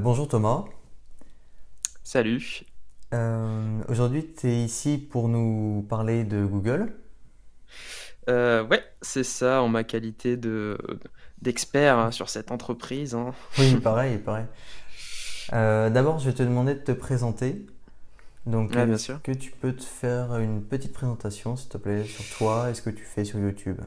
Bonjour Thomas. Salut. Euh, aujourd'hui, tu es ici pour nous parler de Google. Euh, ouais, c'est ça, en ma qualité de d'expert hein, sur cette entreprise. hein. Oui, pareil, pareil. Euh, d'abord, je vais te demander de te présenter. Donc, Ouais, est-ce que tu peux te faire une petite présentation, s'il te plaît, sur toi et ce que tu fais sur YouTube?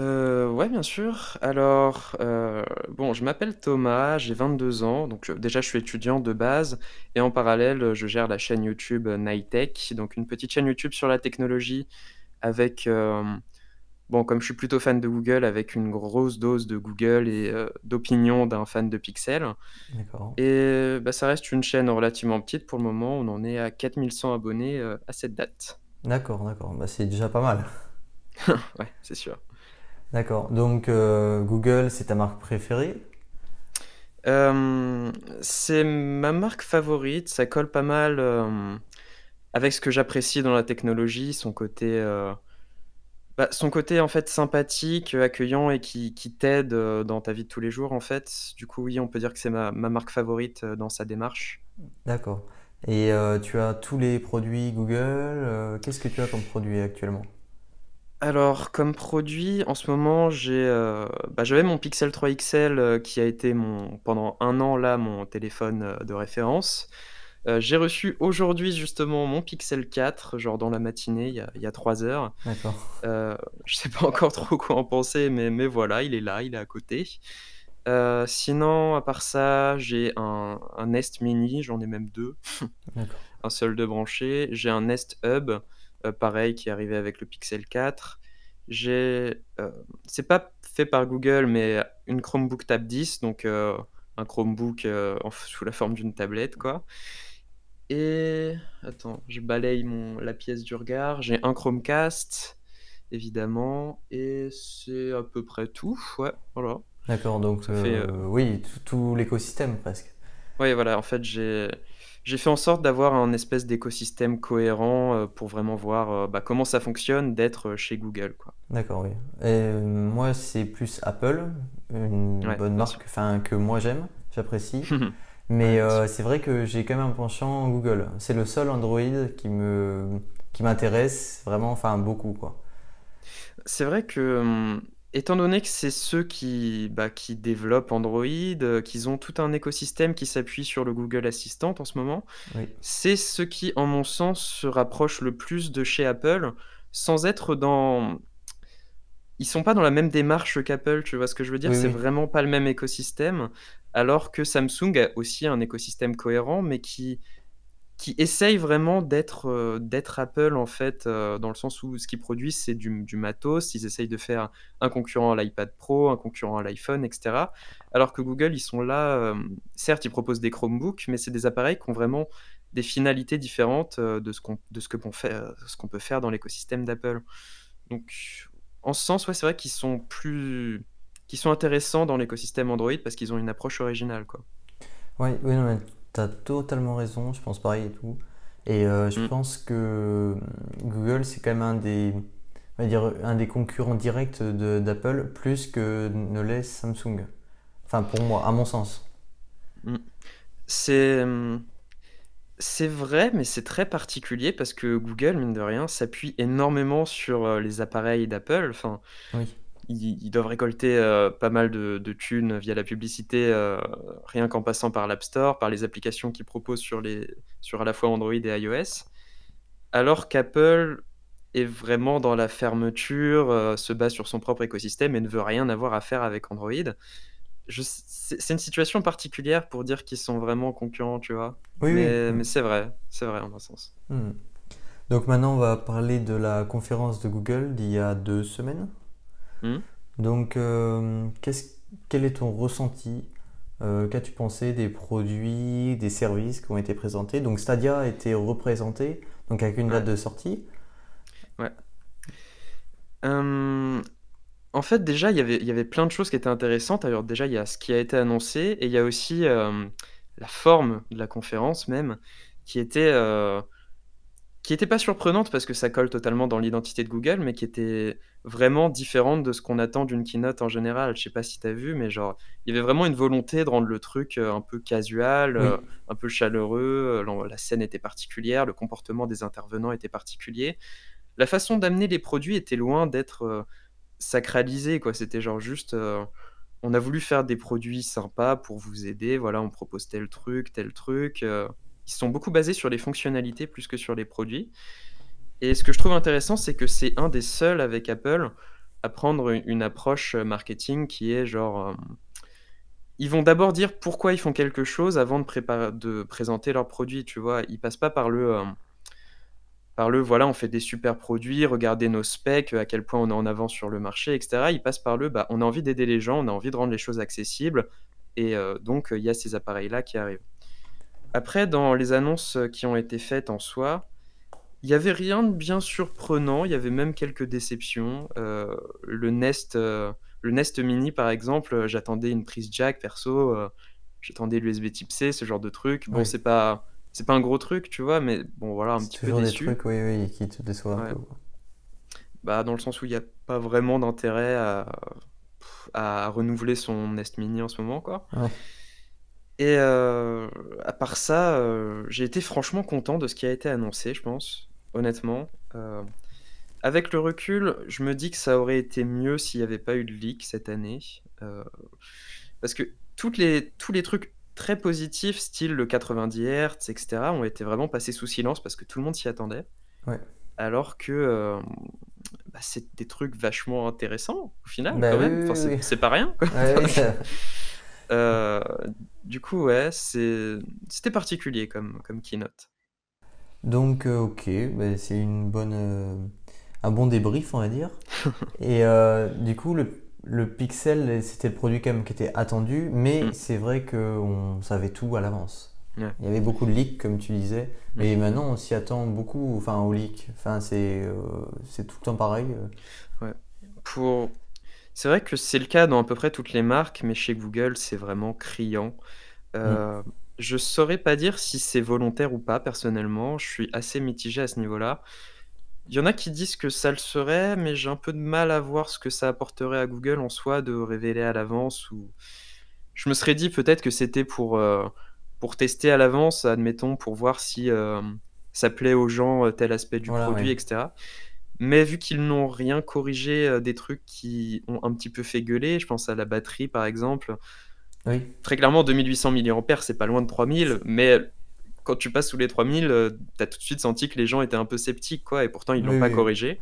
Euh, ouais, bien sûr. Alors, euh, bon, je m'appelle Thomas, j'ai 22 ans, donc euh, déjà je suis étudiant de base, et en parallèle, je gère la chaîne YouTube euh, Nightech, donc une petite chaîne YouTube sur la technologie avec, euh, bon, comme je suis plutôt fan de Google, avec une grosse dose de Google et d'opinion d'un fan de Pixel. D'accord. Et bah, ça reste une chaîne relativement petite pour le moment. On en est à 4100 abonnés à cette date. D'accord, d'accord. Bah, c'est déjà pas mal. Ouais, c'est sûr. D'accord. Donc, euh, Google, c'est ta marque préférée? Euh, c'est ma marque favorite. Ça colle pas mal euh, avec ce que j'apprécie dans la technologie, son côté, bah, son côté en fait sympathique, accueillant et qui, qui t'aide dans ta vie de tous les jours en fait. Du coup, oui, on peut dire que c'est ma, ma marque favorite dans sa démarche. D'accord. Et tu as tous les produits Google. qu'est-ce que tu as comme produit actuellement? Alors, comme produit, en ce moment, j'ai, euh, bah, j'avais mon Pixel 3 XL euh, qui a été mon, pendant un an là mon téléphone euh, de référence. J'ai reçu aujourd'hui justement mon Pixel 4, genre dans la matinée, il y a, il y a trois heures. D'accord. Je sais pas encore trop quoi en penser, mais, mais voilà, il est là, il est à côté. Sinon, à part ça, j'ai un, un Nest Mini, j'en ai même deux, D'accord. un seul de branché. J'ai un Nest Hub, euh, pareil, qui est arrivé avec le Pixel 4. J'ai, euh, c'est pas fait par Google, mais une Chromebook Tab 10, donc euh, un Chromebook en- sous la forme d'une tablette, quoi. Et attends, je balaye mon, la pièce du regard. J'ai un Chromecast, évidemment, et c'est à peu près tout. Ouais, voilà. D'accord. Donc, fait, euh, oui, tout, tout l'écosystème presque. Ouais, voilà, en fait, j'ai j'ai fait en sorte d'avoir un espèce d'écosystème cohérent euh, pour vraiment voir euh, bah, comment ça fonctionne d'être euh, chez Google, quoi. D'accord, oui. Et moi, c'est plus Apple, une Ouais, bonne marque, enfin que moi j'aime, j'apprécie. Mais c'est vrai que j'ai quand même un penchant Google. C'est le seul Android qui me qui m'intéresse vraiment, enfin beaucoup quoi. C'est vrai que, hum, étant donné que c'est ceux qui, bah, qui développent Android, euh, qu'ils ont tout un écosystème qui s'appuie sur le Google Assistant en ce moment, Oui, c'est ce qui, en mon sens, se rapproche le plus de chez Apple, sans être dans... Ils sont pas dans la même démarche qu'Apple, tu vois ce que je veux dire? oui, C'est oui, vraiment pas le même écosystème, alors que Samsung a aussi un écosystème cohérent, mais qui, qui essaye vraiment d'être euh, Apple, en fait, euh, dans le sens où ce qu'ils produisent, c'est du, du matos. Ils essayent de faire un concurrent à l'iPad Pro, un concurrent à l'iPhone, etc. Alors que Google, ils sont là, euh, certes, ils proposent des Chromebooks, mais c'est des appareils qui ont vraiment des finalités différentes de ce qu'on de ce qu'on ce peut faire dans l'écosystème d'Apple. Donc, en ce sens, ouais, c'est vrai qu'ils sont plus, qu'ils sont intéressants dans l'écosystème Android parce qu'ils ont une approche originale, quoi. oui, oui, non, mais t'as totalement raison. Je pense pareil et tout. Et euh, je Mm. pense que Google c'est quand même un des on va dire un des concurrents directs d'Apple plus que ne l'est Samsung. Enfin pour moi, à mon sens. Mm. C'est, hum, c'est vrai, mais c'est très particulier parce que Google, mine de rien, s'appuie énormément sur euh, les appareils d'Apple. Enfin, Oui, ils, ils doivent récolter euh, pas mal de, de thunes via la publicité, euh, rien qu'en passant par l'App Store, par les applications qu'ils proposent sur les, sur à la fois Android et iOS. Alors qu'Apple est vraiment dans la fermeture, euh, se base sur son propre écosystème et ne veut rien avoir à faire avec Android. C'est une situation particulière pour dire qu'ils sont vraiment concurrents, tu vois. oui, oui. Mais, Mm. mais c'est vrai, c'est vrai en un sens. Mm. Donc maintenant on va parler de la conférence de Google d'il y a deux semaines. Hmm Donc, euh, qu'est-ce- quel est ton ressenti? Euh, qu'as-tu pensé des produits, des services qui ont été présentés? Donc, Stadia a été représenté, donc avec une date Ouais, de sortie. ouais. En fait, déjà, il y avait, il y avait plein de choses qui étaient intéressantes. Alors, déjà, il y a ce qui a été annoncé et il y a aussi la forme de la conférence même, qui était, euh, qui était pas surprenante parce que ça colle totalement dans l'identité de Google, mais qui était vraiment différente de ce qu'on attend d'une keynote en général. Je sais pas si tu as vu, mais genre, il y avait vraiment une volonté de rendre le truc euh, un peu casual, Oui. euh, un peu chaleureux. euh, La scène était particulière, le comportement des intervenants était particulier. La façon d'amener les produits était loin d'être sacralisée, quoi. C'était genre juste, euh, on a voulu faire des produits sympas pour vous aider. Voilà, on propose tel truc, tel truc. euh. Ils sont beaucoup basés sur les fonctionnalités plus que sur les produits. Et ce que je trouve intéressant, c'est que c'est un des seuls avec Apple à prendre une, approche marketing qui est genre, euh, ils vont d'abord dire pourquoi ils font quelque chose avant de, présenter leur produit, tu vois. Ils passent pas par le, euh, par le, voilà, on fait des super produits, regardez nos specs, à quel point on est en avance sur le marché, etc. Ils passent par le, bah, on a envie d'aider les gens, on a envie de rendre les choses accessibles, et euh, donc il y a ces appareils-là qui arrivent. Après, dans les annonces euh, qui ont été faites en soi, il n'y avait rien de bien surprenant, il y avait même quelques déceptions. Euh, le Nest, euh, le Nest Mini, par exemple, j'attendais une prise jack perso, euh, j'attendais l'USB Type C, ce genre de truc. Bon, Oui. c'est pas, c'est pas un gros truc, tu vois, mais bon, voilà, un petit peu toujours des déçu. trucs, oui, oui, qui te déçoivent un peu. Bah, dans le sens où il n'y a pas vraiment d'intérêt à, à renouveler son Nest Mini en ce moment, quoi. Ouais. Et euh, à part ça, euh, j'ai été franchement content de ce qui a été annoncé, je pense, honnêtement. Euh, avec le recul, je me dis que ça aurait été mieux s'il n'y avait pas eu de leak cette année. Parce que toutes les, tous les trucs très positifs, style le 90 Hz, etc., ont été vraiment passés sous silence parce que tout le monde s'y attendait. Ouais. Alors que bah, c'est des trucs vachement intéressants au final, Bah quand oui, même. oui, Enfin, c'est oui. c'est pas rien, quoi. Ouais, Euh, du coup, ouais, c'était particulier comme, comme keynote. Donc, euh, ok, bah, c'est une bonne, euh, un bon débrief, on va dire. Et du coup, le, le Pixel, c'était le produit quand même qui était attendu, mais Mm. c'est vrai qu'on savait tout à l'avance. Ouais. Il y avait beaucoup de leaks, comme tu disais, mais maintenant on s'y attend beaucoup, enfin aux leaks. Enfin, c'est tout le temps pareil. euh. Pour... C'est vrai que c'est le cas dans à peu près toutes les marques, mais chez Google, c'est vraiment criant. Euh, Je saurais pas dire si c'est volontaire ou pas, personnellement. Je suis assez mitigé à ce niveau-là. Il y en a qui disent que ça le serait, mais j'ai un peu de mal à voir ce que ça apporterait à Google en soi de révéler à l'avance. Ou... Je me serais dit peut-être que c'était pour, euh, pour tester à l'avance, admettons, pour voir si euh, ça plaît aux gens euh, tel aspect du Voilà, produit, ouais. etc. Mais vu qu'ils n'ont rien corrigé, euh, des trucs qui ont un petit peu fait gueuler, je pense à la batterie par exemple. Oui, Très clairement, 2800 mAh, c'est pas loin de 3000, mais quand tu passes sous les 3000, euh, t'as tout de suite senti que les gens étaient un peu sceptiques, quoi, et pourtant ils l'ont Oui, pas oui. corrigé.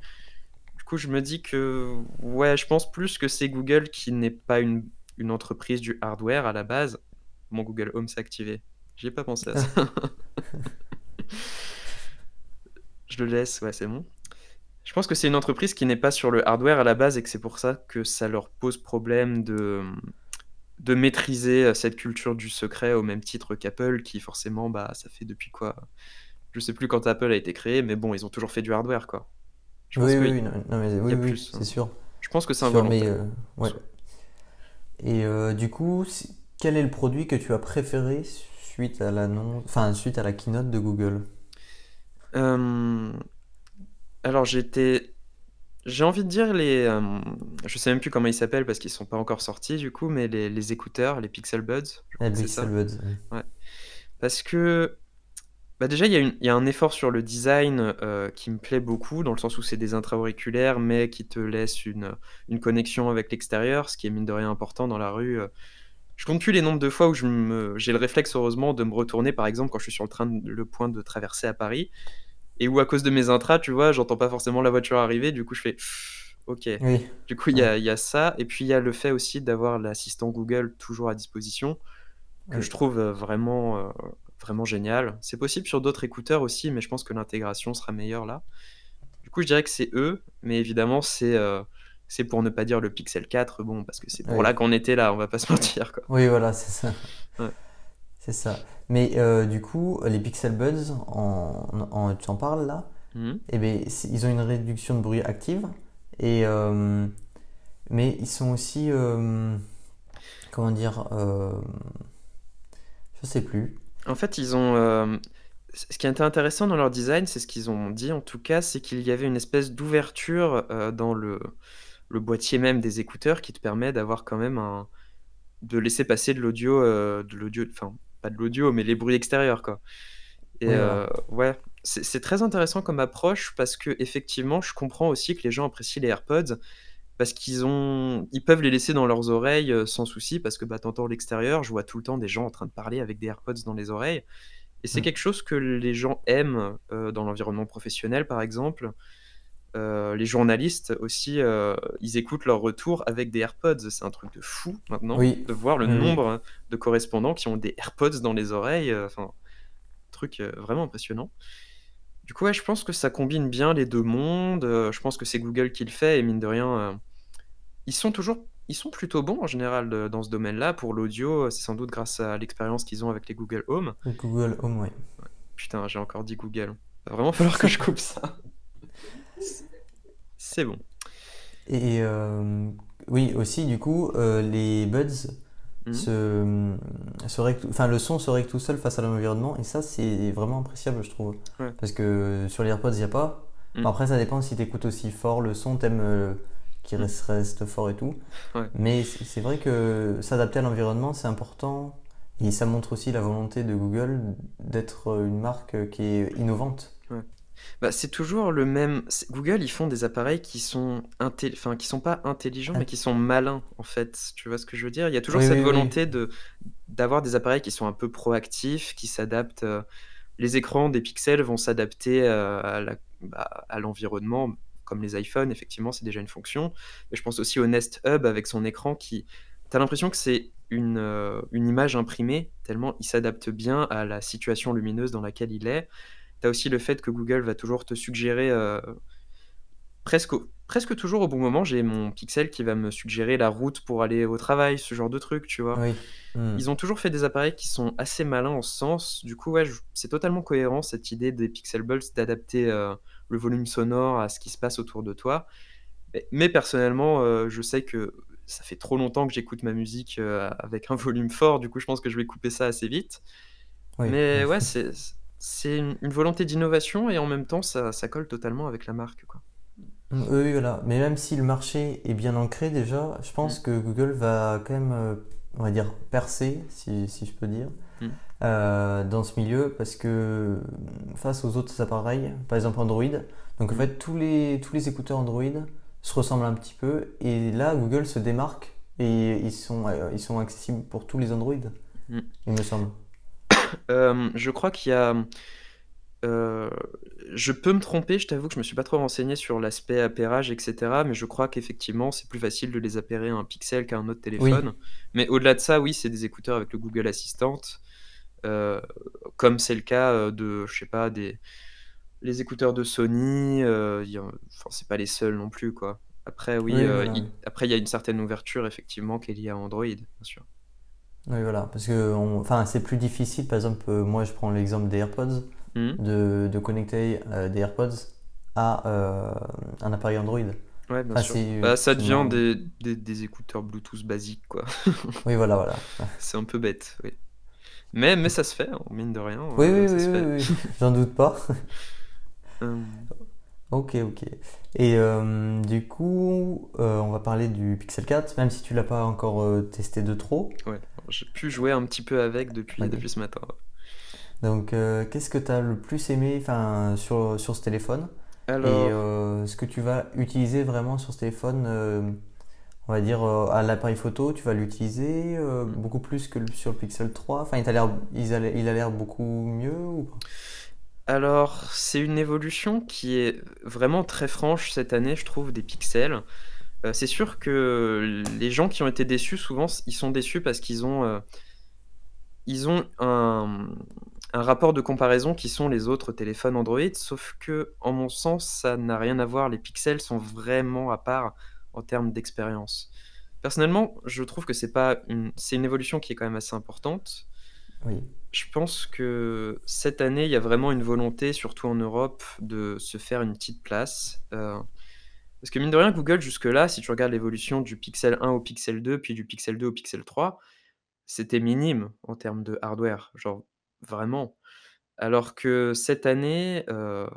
Du coup, je me dis que, ouais, je pense plus que c'est Google qui n'est pas une, une entreprise du hardware à la base. Mon Google Home s'est activé. J'y ai pas pensé à ça. je le laisse, ouais, c'est bon. Je pense que c'est une entreprise qui n'est pas sur le hardware à la base et que c'est pour ça que ça leur pose problème de, de maîtriser euh, cette culture du secret au même titre qu'Apple, qui forcément, bah, ça fait depuis quoi Je sais plus quand Apple a été créé, mais bon, ils ont toujours fait du hardware, quoi. Je pense oui, oui, oui, non, non, mais oui, oui, plus, hein. c'est sûr. je pense que c'est Sûr, mais involontaire. euh, ouais. Et euh, du coup, quel est le produit que tu as préféré suite à l'annonce, enfin suite à la keynote de Google? Euh, alors j'étais, j'ai envie de dire les, euh, je sais même plus comment ils s'appellent parce qu'ils sont pas encore sortis du coup, mais les, les écouteurs, les Pixel Buds, je crois La que c'est ça. Pixel Buds. oui. Parce que bah déjà il y a une- il y a un effort sur le design euh, qui me plaît beaucoup dans le sens où c'est des intra-auriculaires mais qui te laissent une, une connexion avec l'extérieur, ce qui est mine de rien important dans la rue. euh. Je compte plus les nombres de fois où je me, j'ai le réflexe heureusement de me retourner par exemple quand je suis sur le train de- le point de traverser à Paris et où à cause de mes intras, tu vois, j'entends pas forcément la voiture arriver, du coup je fais ok. Oui, Du coup, il y a, il y a ça, et puis il y a le fait aussi d'avoir l'assistant Google toujours à disposition, que je trouve euh, vraiment, euh, vraiment génial. C'est possible sur d'autres écouteurs aussi, mais je pense que l'intégration sera meilleure là. Du coup, je dirais que c'est eux, mais évidemment, c'est euh, c'est pour ne pas dire le Pixel 4, bon, parce que c'est pour là qu'on était là, on va pas se mentir, quoi. oui, voilà, c'est ça. C'est ça. Mais euh, du coup, les Pixel Buds, en, en- tu en parles là, Mhm. eh c'est- ils ont une réduction de bruit active, et, euh, mais ils sont aussi, euh, comment dire, je sais plus. En fait, ils ont, Ce qui était intéressant dans leur design, c'est ce qu'ils ont dit en tout cas, c'est qu'il y avait une espèce d'ouverture, dans le le boîtier même des écouteurs qui te permet d'avoir quand même un de laisser passer de l'audio, de l'audio enfin, pas de l'audio, mais les bruits extérieurs, quoi et ouais, c'est c'est très intéressant comme approche parce qu'effectivement, je comprends aussi que les gens apprécient les AirPods parce qu'ils ont ils peuvent les laisser dans leurs oreilles, heu, sans souci parce que, bah, tu entends l'extérieur. Je vois tout le temps des gens en train de parler avec des AirPods dans les oreilles et c'est Mmh. quelque chose que les gens aiment, heu, dans l'environnement professionnel, par exemple. Heu, les journalistes aussi, heu, ils écoutent leurs retours avec des AirPods. C'est un truc de fou maintenant Oui, de voir le nombre de correspondants qui ont des AirPods dans les oreilles, heu, enfin, truc, vraiment impressionnant. Du coup, ouais, je pense que ça combine bien les 2 mondes, je pense que c'est Google qui le fait et mine de rien, ils sont toujours ils sont plutôt bons en général, dans ce domaine-là. Pour l'audio, c'est sans doute grâce à l'expérience qu'ils ont avec les Google Home. Google Home. Ouais, putain, j'ai encore dit Google. Va vraiment falloir que je coupe ça. C'est bon. Et hem, oui, aussi, du coup, heu, les buds Mmh se, se enfin, le son se règle tout seul face à l'environnement et ça, c'est vraiment appréciable, je trouve. Ouais. Parce que sur les AirPods, il y a pas. Mmh. Bon, après, ça dépend si tu écoutes aussi fort le son, tu aimes, heu, qu'il Mmh. reste reste fort et tout. Ouais. Mais c'est vrai que s'adapter à l'environnement, c'est important et ça montre aussi la volonté de Google d'être, heu, une marque, qui est innovante. Ouais. Bah, c'est toujours le même c'est Google, ils font des appareils qui sont inté enfin, qui sont pas intelligents, mais Ah qui sont malins, en fait. Tu vois ce que je veux dire? Il y a toujours Oui, cette oui, oui. volonté de d'avoir des appareils qui sont un peu proactifs, qui s'adaptent, heu les écrans des pixels vont s'adapter, à la bah, à l'environnement, comme les iPhones, effectivement, c'est déjà une fonction. Mais je pense aussi au Nest Hub avec son écran qui tu as l'impression que c'est une, heu, une image imprimée, tellement il s'adapte bien à la situation lumineuse dans laquelle il est. Tu as aussi le fait que Google va toujours te suggérer, heu, presque presque toujours au bon moment, j'ai mon Pixel qui va me suggérer la route pour aller au travail, ce genre de truc, tu vois? Oui. Mmh. Ils ont toujours fait des appareils qui sont assez malins en ce sens. Du coup, ouais, c'est totalement cohérent cette idée des Pixelbuds d'adapter, heu, le volume sonore à ce qui se passe autour de toi. Mais mais personnellement, heu, je sais que ça fait trop longtemps que j'écoute ma musique, avec un volume fort, du coup, je pense que je vais couper ça assez vite. Oui. Mais ouais, c'est c'est une une volonté d'innovation et en même temps, ça ça colle totalement avec la marque, quoi. Mmh, oui, voilà. Mais même si le marché est bien ancré déjà, je Mmh. pense que Google va quand même, heu, on va dire percer, si si je peux dire, Mmh. heu, dans ce milieu parce que, face aux autres appareils, par exemple Android, donc en Mmh. fait tous les tous les écouteurs Android se ressemblent un petit peu et là Google se démarque et ils sont, heu, ils sont accessibles pour tous les Android, il me semble. Hem, je crois qu'il y a, heu, je peux me tromper, je t'avoue que je me suis pas trop renseigné sur l'aspect appairage et cetera, mais je crois qu'effectivement, c'est plus facile de les appairer à un Pixel qu'à un autre Oui. téléphone. Mais au-delà de ça, oui, c'est des écouteurs avec le Google Assistant, heu, comme c'est le cas, de, je sais pas, des les écouteurs de Sony, y en enfin, c'est pas les seuls non plus, quoi. Après oui, voilà, après il y a une certaine ouverture effectivement qui est liée à Android, bien sûr. Oui, voilà, parce que enfin, c'est plus difficile, par exemple, heu, moi je prends l'exemple des AirPods, Mmh mh. de de connecter, heu, des AirPods à, heu, un appareil Android. Ouais, bien Enfin, sûr. Bah, ça devient des des des écouteurs Bluetooth basiques, quoi. oui, voilà, voilà. C'est un peu bête, oui. Mais mais ça se fait, hein, mine de rien, Oui, heu, oui, ça oui, se oui, fait. oui, j'en doute pas. OK, OK et du coup, on va parler du Pixel 4, même si tu l'as pas encore, testé de trop. ouais, j'ai pu jouer un petit peu avec depuis depuis ce matin. Donc, heu, qu'est-ce que tu as le plus aimé, sur, sur ce téléphone? Et Alors heu, ce que tu vas utiliser vraiment sur ce téléphone, hem, on va dire, à l'appareil photo, tu vas l'utiliser, mmh. beaucoup plus que sur le Pixel 3? Enfin, il a il a l'air beaucoup mieux ou pas? Alors, c'est une évolution qui est vraiment très franche cette année, je trouve, des pixels. Heu, c'est sûr que les gens qui ont été déçus, souvent, ils sont déçus parce qu'ils ont, heu, ils ont un, un rapport de comparaison qui sont les autres téléphones Android, sauf qu'en mon sens, ça n'a rien à voir. Les pixels sont vraiment à part en termes d'expérience. Personnellement, je trouve que c'est pas une c'est une évolution qui est quand même assez importante. Oui. Je pense que cette année, il y a vraiment une volonté, surtout en Europe, de se faire une petite place, heu, parce que mine de rien, Google jusque-là, si tu regardes l'évolution du Pixel 1 au Pixel 2, puis du Pixel 2 au Pixel 3, c'était minime en termes de hardware, genre vraiment. Alors que cette année, heu,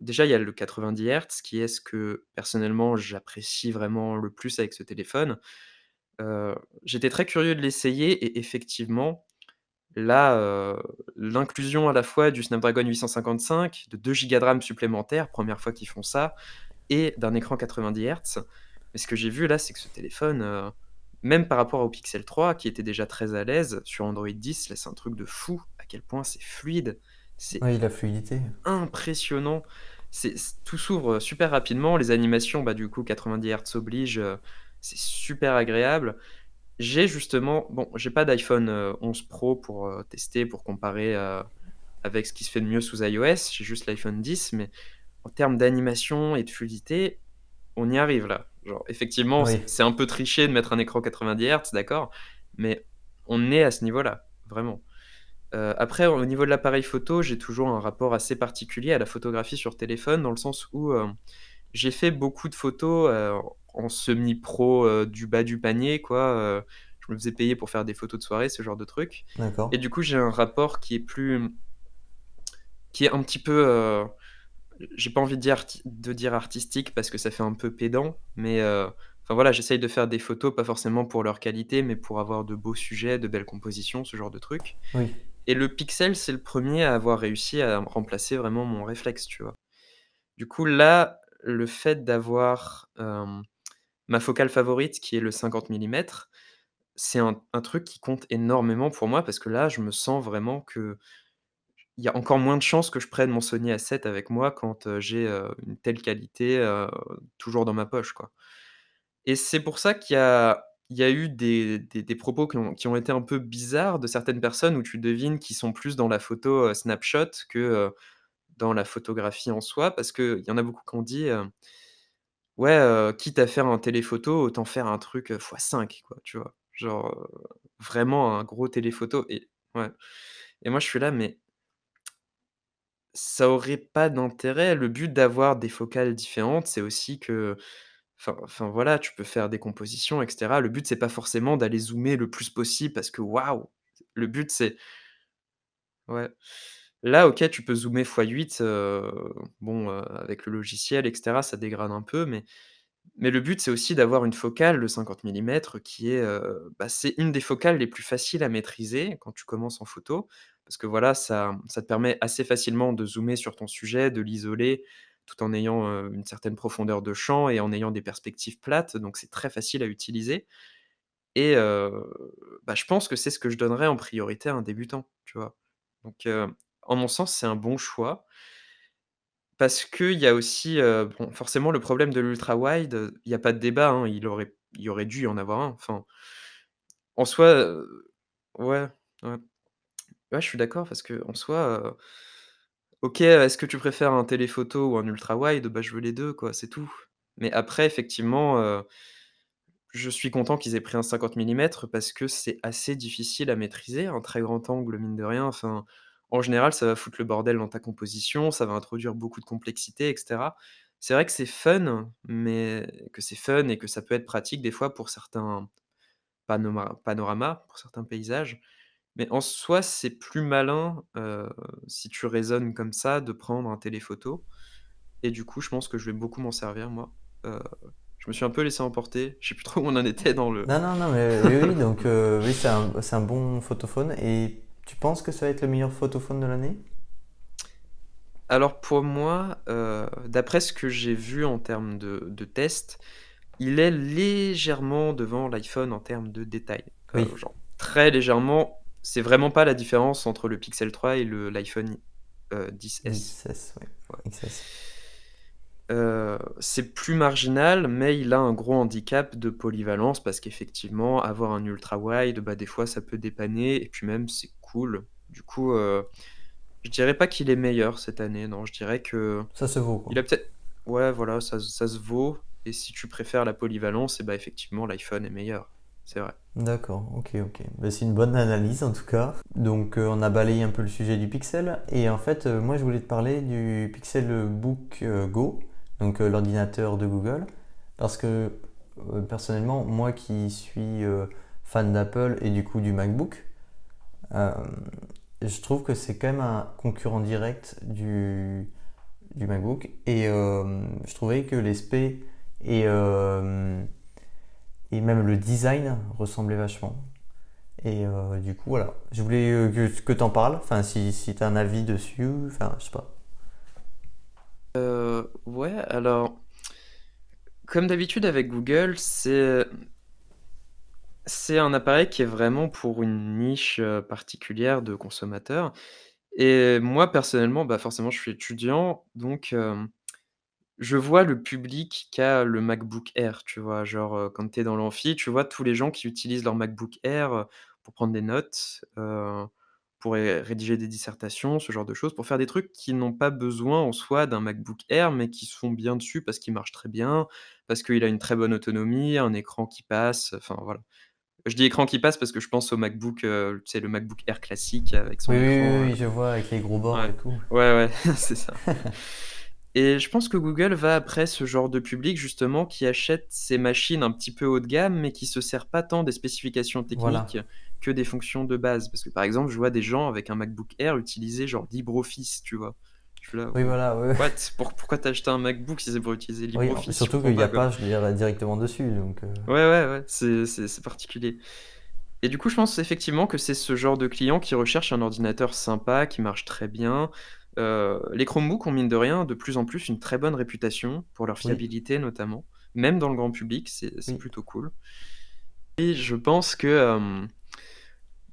déjà il y a le 90 Hz qui est ce que personnellement j'apprécie vraiment le plus avec ce téléphone. Heu, j'étais très curieux de l'essayer et effectivement, là, heu, l'inclusion à la fois du Snapdragon 855, de 2 gigas de RAM supplémentaires, première fois qu'ils font ça et d'un écran 90 Hz. Mais ce que j'ai vu là, c'est que ce téléphone, heu, même par rapport au Pixel 3 qui était déjà très à l'aise sur Android 10, là c'est un truc de fou à quel point c'est fluide. C'est Oui, la fluidité. impressionnant. C'est tout s'ouvre, super rapidement. Les animations, bah, du coup 90 Hz oblige, heu, c'est super agréable. J'ai justement bon, j'ai pas d'iPhone, heu, 11 Pro pour, tester, pour comparer, avec ce qui se fait de mieux sous iOS. J'ai juste l'iPhone 10, mais en termes d'animation et de fluidité, on y arrive là. Genre effectivement, c'est Oui. c'est un peu triché de mettre un écran 90 Hz, d'accord, mais on est à ce niveau-là, vraiment. Heu, après au niveau de l'appareil photo, j'ai toujours un rapport assez particulier à la photographie sur téléphone dans le sens où, heu, j'ai fait beaucoup de photos, heu, en semi-pro, du bas du panier quoi, je me faisais payer pour faire des photos de soirée, ce genre de truc et du coup, j'ai un rapport qui est plus, qui est un petit peu, j'ai pas envie de dire arti de dire artistique parce que ça fait un peu pédant, mais, enfin voilà, j'essaye de faire des photos pas forcément pour leur qualité, mais pour avoir de beaux sujets, de belles compositions, ce genre de trucs Oui. et le Pixel, c'est le premier à avoir réussi à remplacer vraiment mon réflexe, tu vois? Du coup, là, le fait d'avoir, hem, ma focale favorite qui est le 50 millimètres, c'est un un truc qui compte énormément pour moi parce que là, je me sens vraiment que il y a encore moins de chances que je prenne mon Sony A7 avec moi quand, j'ai, une telle qualité, toujours dans ma poche, quoi et c'est pour ça qu'il y a il y a eu des des propos qui ont été un peu bizarres de certaines personnes où tu devines qu'ils sont plus dans la photo, snapshot que, dans la photographie en soi. Parce qu'il y en a beaucoup qui ont dit, «Ouais, quitte à faire un téléphoto, autant faire un truc, heu, fois 5 quoi», tu vois? Genre, vraiment un gros téléphoto et ouais et moi je suis là, mais ça aurait pas d'intérêt. Le but d'avoir des focales différentes, c'est aussi que enfin voilà, tu peux faire des compositions et cetera. Le but, c'est pas forcément d'aller zoomer le plus possible parce que waouh! Le but, c'est ouais. Là, OK, tu peux zoomer x8, heu, bon, heu, avec le logiciel et cetera, ça dégrade un peu, mais mais le but, c'est aussi d'avoir une focale de 50 millimètres qui est, heu, bah, c'est une des focales les plus faciles à maîtriser quand tu commences en photo. Parce que voilà, ça ça te permet assez facilement de zoomer sur ton sujet, de l'isoler, tout en ayant, une certaine profondeur de champ et en ayant des perspectives plates, donc c'est très facile à utiliser et bah, je pense que c'est ce que je donnerais en priorité à un débutant, tu vois? Donc en mon sens, c'est un bon choix parce qu'il y a aussi, bon, forcément le problème de l'ultra wide, heu, il y a pas de débat, hein, il aurait il aurait dû y en avoir un. Enfin, en soi, ouais, ouais. Je suis d'accord parce qu'en soi, OK, est-ce que tu préfères un téléphoto ou un ultra wide? Bah, je veux les 2 quoi, c'est tout. Mais après effectivement, je suis content qu'ils aient pris un 50 millimètres parce que c'est assez difficile à maîtriser, un très grand angle mine de rien. Enfin, en général, ça va foutre le bordel dans ta composition, ça va introduire beaucoup de complexité et cetera. C'est vrai que c'est fun, mais que c'est fun et que ça peut être pratique des fois pour certains panoramas, pour certains paysages. Mais en soi, c'est plus malin, heu, si tu raisonnes comme ça, de prendre un téléphoto et du coup, je pense que je vais beaucoup m'en servir moi. Heu, je me suis un peu laissé emporter, je sais plus trop où on en était dans le Non, non, non, mais oui, oui, donc euh, oui, c'est un, c'est un bon photophone. Et tu penses que ça va être le meilleur photophone de l'année? alors pour moi, heu, d'après ce que j'ai vu en termes de de tests, il est légèrement devant l'iPhone en termes de détails. Heu, Oui, genre très légèrement, c'est vraiment pas la différence entre le Pixel 3 et le l'iPhone, heu, 10S. XS, ouais. Ouais. XS. Heu, c'est plus marginal, mais il a un gros handicap de polyvalence parce qu'effectivement, avoir un ultra wide, bah, des fois, ça peut dépanner et puis même, c'est cool. Du coup, heu, je dirais pas qu'il est meilleur cette année, non, je dirais que Ça se vaut, il quoi. a peut-être ouais, voilà, ça se ça se vaut et si tu préfères la polyvalence et bah, effectivement, l'iPhone est meilleur. C'est vrai. D'accord, ok, ok. Ben, c'est une bonne analyse en tout cas. Donc euh, on a balayé un peu le sujet du Pixel. Et en fait, euh, moi je voulais te parler du Pixel Book euh, Go, donc l'ordinateur de Google. Parce que personnellement, moi qui suis fan d'Apple et du coup du MacBook, je trouve que c'est quand même un concurrent direct du, MacBook. Et je trouvais que les specs et, et même le design ressemblaient vachement. Et euh, du coup, voilà. Je voulais que, que tu en parles. Enfin, si, si tu as un avis dessus. Enfin, je sais pas. Euh, ouais, alors, comme d'habitude avec Google, c'est c'est un appareil qui est vraiment pour une niche euh, particulière de consommateurs. Et moi, personnellement, bah forcément, je suis étudiant, donc je vois le public qu'a le MacBook Air, tu vois? Genre, heu, quand tu es dans l'amphi, tu vois tous les gens qui utilisent leur MacBook Air, heu, pour prendre des notes, heu, pour ré rédiger des dissertations, ce genre de choses, pour faire des trucs qui n'ont pas besoin en soi d'un MacBook Air, mais qui se font bien dessus parce qu'il marche très bien, parce qu'il a une très bonne autonomie, un écran qui passe, enfin voilà. Je dis écran qui passe parce que je pense au MacBook, heu, tu sais le MacBook Air classique avec son Oui, oui, écran, oui, heu oui, je vois avec les gros bords ouais. et tout. Ouais, ouais, c'est ça. Et je pense que Google va après ce genre de public justement qui achète ces machines un petit peu haut de gamme, mais qui se sert pas tant des spécifications Voilà. techniques que des fonctions de base. Parce que par exemple, je vois des gens avec un MacBook Air utiliser genre LibreOffice, tu vois? Je suis là: Oui, voilà. ouais. «What? Pour pourquoi tu as acheté un MacBook si c'est pour utiliser LibreOffice?» surtout qu'il n'y a pas, je dirais, directement dessus. Donc, euh, Ouais, ouais, ouais, c'est particulier. Et du coup, je pense effectivement que c'est ce genre de client qui recherche un ordinateur sympa, qui marche très bien. Heu, les Chromebooks ont mine de rien, de plus en plus, une très bonne réputation pour leur oui, fiabilité notamment, même dans le grand public, c'est oui, plutôt cool. Et je pense que, hem,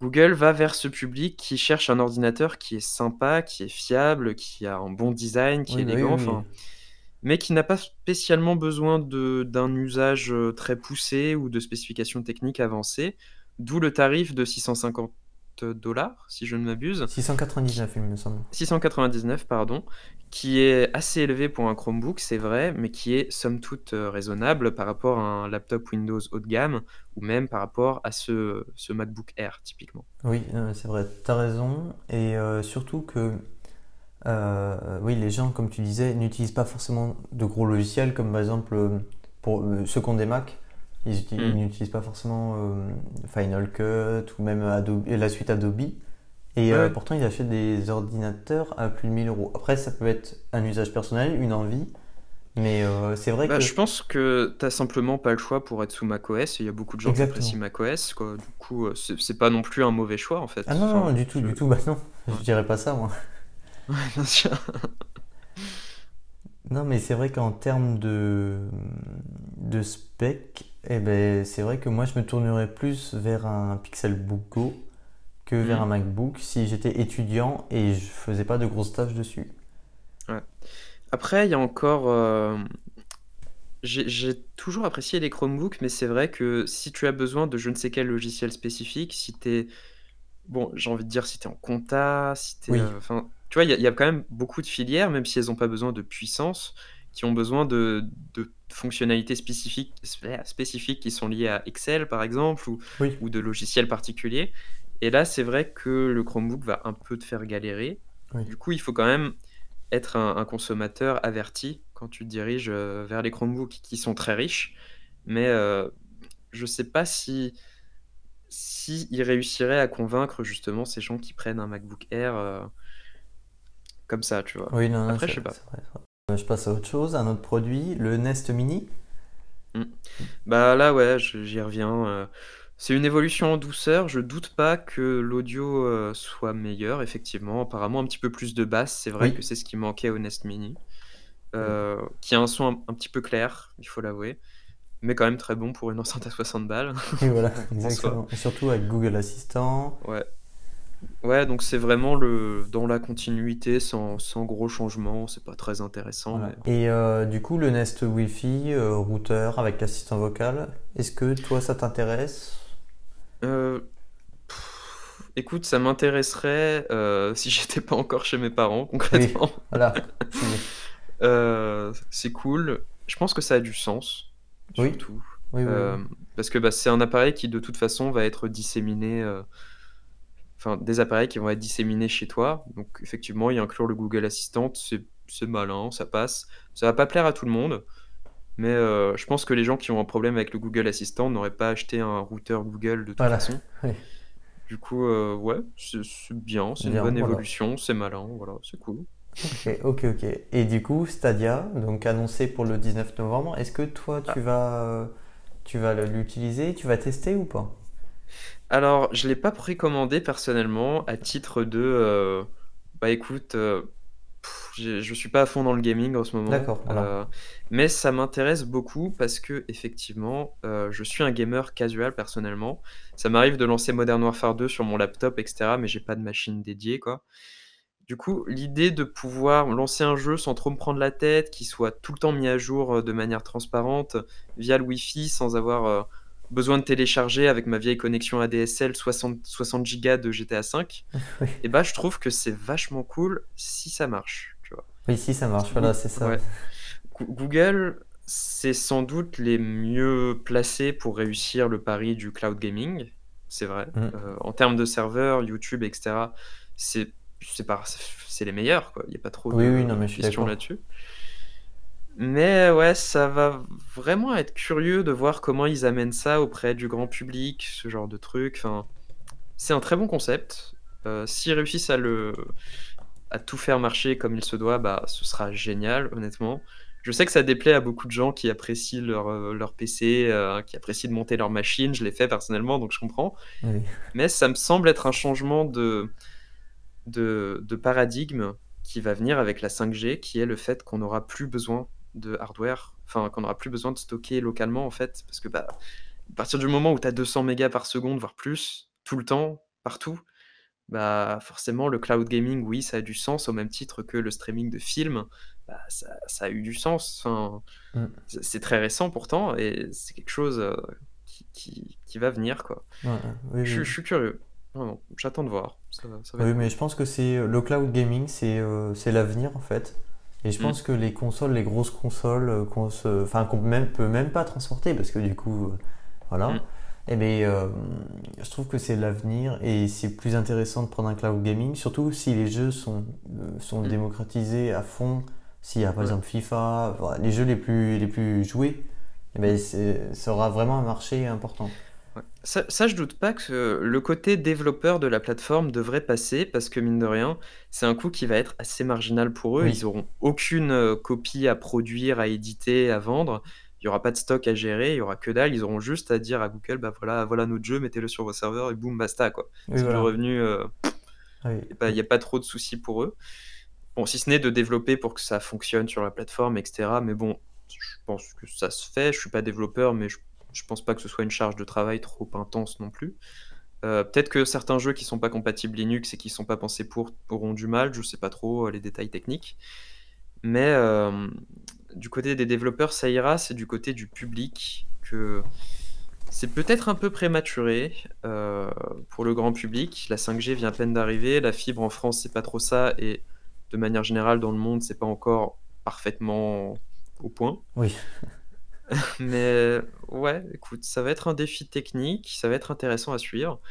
Google va vers ce public qui cherche un ordinateur qui est sympa, qui est fiable, qui a un bon design, qui est oui, bah élégant, enfin mais qui n'a pas spécialement besoin d'un usage, heu, très poussé ou de spécifications techniques avancées. D'où le tarif de 650 si je ne m'abuse. Qui 699, il me semble. 699 pardon, qui est assez élevé pour un Chromebook, c'est vrai, mais qui est somme toute, heu, raisonnable par rapport à un laptop Windows haut de gamme ou même par rapport à ce ce MacBook Air typiquement. Oui, euh, c'est vrai, t'as raison. Et euh, surtout que, euh, oui, les gens, comme tu disais, n'utilisent pas forcément de gros logiciels, comme par exemple, euh, pour euh, ceux qui ont des Mac, ils, uti- ils Mmh. n'utilisent pas forcément euh, Final Cut ou même Adobe, la suite Adobe. Et Ouais, euh, pourtant, ils achètent des ordinateurs à plus de 1000 euros. Après, ça peut être un usage personnel, une envie, mais euh, c'est vrai Bah, que... je pense que tu as simplement pas le choix pour être sous macOS il y a beaucoup de gens qui apprécient macOS, quoi. Du coup, c'est pas non plus un mauvais choix, en fait. Ah non, non, du tout, je du tout, bah non, ouais. je dirais pas ça, moi. Ouais, bien sûr. Non, mais c'est vrai qu'en termes de, de spec, eh ben, c'est vrai que moi je me tournerais plus vers un Pixelbook Go que vers un Mmh. MacBook si j'étais étudiant et je faisais pas de grosses tâches dessus. Ouais. Après, il y a encore, hem, j'ai toujours apprécié les Chromebooks, mais c'est vrai que si tu as besoin de je ne sais quel logiciel spécifique, si tu es bon, j'ai envie de dire si tu es en compta, si tu es, Oui, enfin, tu vois, il y a il y a quand même beaucoup de filières, même si elles ont pas besoin de puissance, qui ont besoin de de fonctionnalités spécifiques spé spécifiques qui sont liées à Excel, par exemple, ou oui, ou de logiciels particuliers. Et là, c'est vrai que le Chromebook va un peu te faire galérer. oui. Du coup, il faut quand même être un un consommateur averti quand tu te diriges, heu, vers les Chromebooks qui sont très riches. Mais, heu, je sais pas si si ils réussiraient à convaincre justement ces gens qui prennent un MacBook Air, heu, comme ça, tu vois? Oui, non, non, Après, je sais pas. vrai. Euh, Je passe à autre chose, un autre produit, le Nest Mini. Mmh. Bah, là, ouais, j'y reviens, heu, c'est une évolution en douceur. Je doute pas que l'audio, heu, soit meilleur effectivement. Apparemment un petit peu plus de basse, c'est vrai que c'est ce qui manquait au Nest Mini. Heu, qui a un son un un petit peu clair, il faut l'avouer, mais quand même très bon pour une enceinte à 60 balles Et voilà, exactement. Et surtout avec Google Assistant. Ouais. Ouais, donc c'est vraiment le dans la continuité sans sans gros changements, c'est pas très intéressant, Voilà. mais Et euh, du coup, le Nest Wi-Fi, euh, routeur avec assistant vocal, est-ce que toi ça t'intéresse? heu, écoute, ça m'intéresserait, heu, si j'étais pas encore chez mes parents concrètement. voilà. C'est- Heu, c'est cool. Je pense que ça a du sens, Oui, surtout, oui, oui, parce que, bah, c'est un appareil qui de toute façon va être disséminé, Enfin, des appareils qui vont être disséminés chez toi. Donc effectivement, y inclure le Google Assistant, c'est malin, ça passe. Ça va pas plaire à tout le monde, mais heu, je pense que les gens qui ont un problème avec le Google Assistant n'auraient pas acheté un routeur Google de toute Voilà. façon. Oui. Du coup, euh, ouais, c'est bien, c'est une bonne voilà. évolution, c'est malin, voilà, c'est cool. Ok, ok, ok. Et du coup, Stadia, donc annoncé pour le 19 novembre, est-ce que toi Ah. tu vas, euh, tu vas l'utiliser, tu vas tester ou pas? Alors, je l'ai pas précommandé personnellement à titre de, heu, bah, écoute, heu, j'ai je suis pas à fond dans le gaming en ce moment, D'accord, voilà. heu, mais ça m'intéresse beaucoup parce qu'effectivement, heu, je suis un gamer casual personnellement. Ça m'arrive de lancer Modern Warfare 2 sur mon laptop et cetera, mais j'ai pas de machine dédiée, quoi. Du coup, l'idée de pouvoir lancer un jeu sans trop me prendre la tête, qui soit tout le temps mis à jour, de manière transparente, via le Wi-Fi, sans avoir, besoin de télécharger avec ma vieille connexion ADSL 60 60 gigas de GTA V Oui. et bah, je trouve que c'est vachement cool si ça marche, tu vois? Oui, si ça marche, voilà, c'est ça. ouais. Google, c'est sans doute les mieux placés pour réussir le pari du cloud gaming, c'est vrai. Mm. Heu, en termes de serveurs, YouTube et cetera, c'est c'est les meilleurs, quoi. Il y a pas trop Oui, de oui, non, mais je suis questions là-dessus. Mais ouais, ça va vraiment être curieux de voir comment ils amènent ça auprès du grand public, ce genre de truc. Enfin, c'est un très bon concept. Heu, s'ils réussissent à le à tout faire marcher comme il se doit, bah, ce sera génial, honnêtement. Je sais que ça déplaît à beaucoup de gens qui apprécient leur, heu, leur PC, heu, qui apprécient de monter leur machine. Je l'ai fait personnellement, donc je comprends. Oui. Mais ça me semble être un changement de de de paradigme qui va venir avec la 5G, qui est le fait qu'on n'aura plus besoin de hardware, enfin, qu'on n'aura plus besoin de stocker localement, en fait. Parce que, bah, à partir du moment où tu as 200 mégas par seconde, voire plus, tout le temps, partout, bah, forcément, le cloud gaming, oui, ça a du sens, au même titre que le streaming de films, bah, ça ça a eu du sens. Enfin, Mm. c'est très récent pourtant et c'est quelque chose, heu, qui qui qui va venir, quoi. Ouais, ouais, oui, Je oui. je suis curieux, j'attends de voir, ça va ça va Oui, mais je pense que c'est le cloud gaming, c'est euh, c'est l'avenir en fait. Et je Mmh. pense que les consoles, les grosses consoles, euh, qu'on se, enfin qu'on même peut même pas transporter parce que du coup, euh, voilà. Mmh. Et ben, euh, je trouve que c'est l'avenir et c'est plus intéressant de prendre un cloud gaming, surtout si les jeux sont euh, sont Mmh. démocratisés à fond. S'il y a par exemple FIFA, les jeux les plus les plus joués, et ben ça aura vraiment un marché important. Ça ça, je doute pas que le côté développeur de la plateforme devrait passer parce que mine de rien, c'est un coût qui va être assez marginal pour eux. Oui. Ils auront aucune, heu, copie à produire, à éditer, à vendre. Il y aura pas de stock à gérer, il y aura que dalle. Ils auront juste à dire à Google: «Bah, voilà voilà notre jeu, mettez-le sur vos serveurs» et boum, basta, quoi. Oui, voilà. revenu, Oui. il y a pas a trop de soucis pour eux. Bon, si ce n'est de développer pour que ça fonctionne sur la plateforme et cetera, mais bon, je pense que ça se fait. Je suis pas développeur, mais je je pense pas que ce soit une charge de travail trop intense non plus. Heu, peut-être que certains jeux qui sont pas compatibles Linux et qui sont pas pensés pour, auront du mal, je sais pas trop, heu, les détails techniques. Mais, hem, du côté des développeurs, ça ira, c'est du côté du public que c'est peut-être un peu prématuré, pour le grand public. La 5G vient à peine d'arriver, la fibre en France, c'est pas trop ça et de manière générale dans le monde, c'est pas encore parfaitement au point. Oui. Mais ouais, écoute, ça va être un défi technique, ça va être intéressant à suivre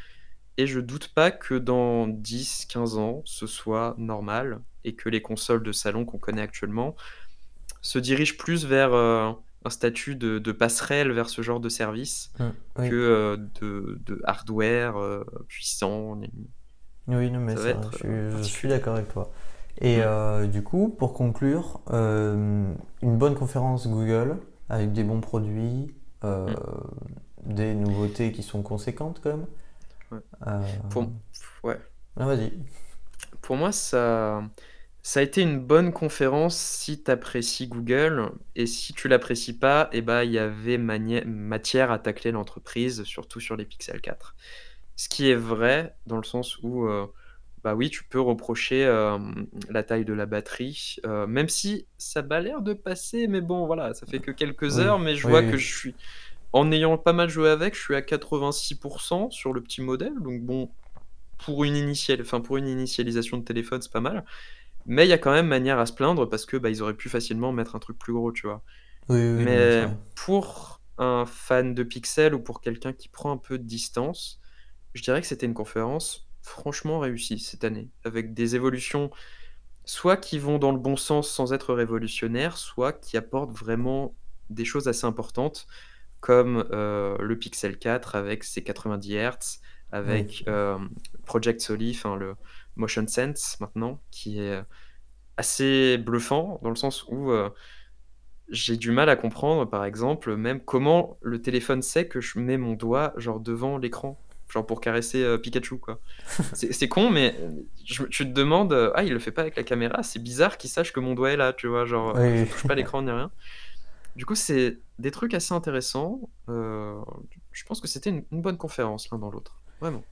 et je doute pas que dans 10-15 ans, ce soit normal et que les consoles de salon qu'on connaît actuellement se dirigent plus vers, heu, un statut de de passerelle vers ce genre de service Mm, oui. que, heu, de de hardware, puissant, Oui, non, mais Ça vrai, être, je suis, je d'accord avec toi. Et Mmh. euh, du coup, pour conclure, euh, une bonne conférence Google avec des bons produits, euh, Mmh. des nouveautés qui sont conséquentes quand même. Ouais. Euh, Pour ouais. ah, vas-y. Pour moi, ça ça a été une bonne conférence si tu apprécies Google et si tu l'apprécies pas et bah, il y avait matière à tacler l'entreprise, surtout sur les Pixel 4. Ce qui est vrai dans le sens où, heu, bah, oui, tu peux reprocher, la taille de la batterie, même si ça m'a l'air de passer, mais bon, voilà, ça fait que quelques Oui, heures, mais je oui, vois que je suis en ayant pas mal joué avec, je suis à 86% sur le petit modèle, donc bon, pour une initial enfin, pour une initialisation de téléphone, c'est pas mal. Mais il y a quand même manière à se plaindre parce que, bah, ils auraient pu facilement mettre un truc plus gros, tu vois? Oui, mais pour un fan de Pixel ou pour quelqu'un qui prend un peu de distance, je dirais que c'était une conférence franchement réussie cette année, avec des évolutions soit qui vont dans le bon sens sans être révolutionnaires, soit qui apportent vraiment des choses assez importantes comme, heu, le Pixel 4 avec ses 90 Hz, avec euh, Project Soli, enfin le Motion Sense maintenant, qui est assez bluffant dans le sens où euh, j'ai du mal à comprendre, par exemple, même comment le téléphone sait que je mets mon doigt genre devant l'écran, genre pour caresser euh, Pikachu quoi. C'est con, mais je- tu te demandes, euh, ah il le fait pas avec la caméra, c'est bizarre qu'il sache que mon doigt est là, tu vois, genre Oui, je touche pas l'écran ni rien. Du coup, c'est des trucs assez intéressants. euh, je pense que c'était une, une bonne conférence l'un dans l'autre, vraiment.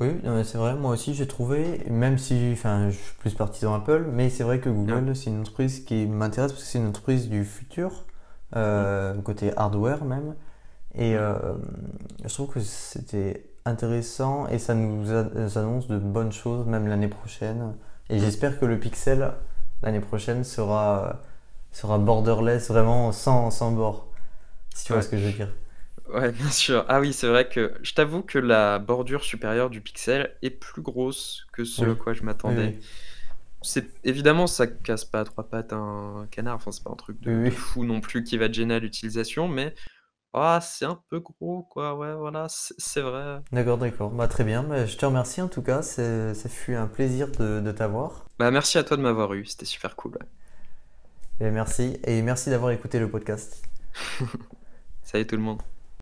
Oui, c'est vrai, moi aussi j'ai trouvé, même si enfin, je suis plus partisan Apple, mais c'est vrai que Google, c'est une entreprise qui m'intéresse parce que c'est une entreprise du futur, euh, côté hardware même. Et euh, je trouve que c'était intéressant et ça nous annonce de bonnes choses même l'année prochaine. Et j'espère que le Pixel l'année prochaine sera, sera borderless, vraiment sans, sans bord. Si tu vois ce que je veux dire. Ouais, bien sûr. Ah oui, c'est vrai que je t'avoue que la bordure supérieure du pixel est plus grosse que ce Oui. à quoi je m'attendais. oui. C'est évidemment ça casse pas à trois pattes un canard, enfin c'est pas un truc de, de fou non plus qui va te gêner à l'utilisation, mais ah c'est un peu gros quoi, ouais voilà, c'est c'est vrai. D'accord, d'accord. Bah, très bien. Bah, je te remercie en tout cas. C'est- Ça fut un plaisir de, de t'avoir. Bah merci à toi de m'avoir eu, c'était super cool. ouais. Et merci. Et merci d'avoir écouté le podcast. Salut tout le monde.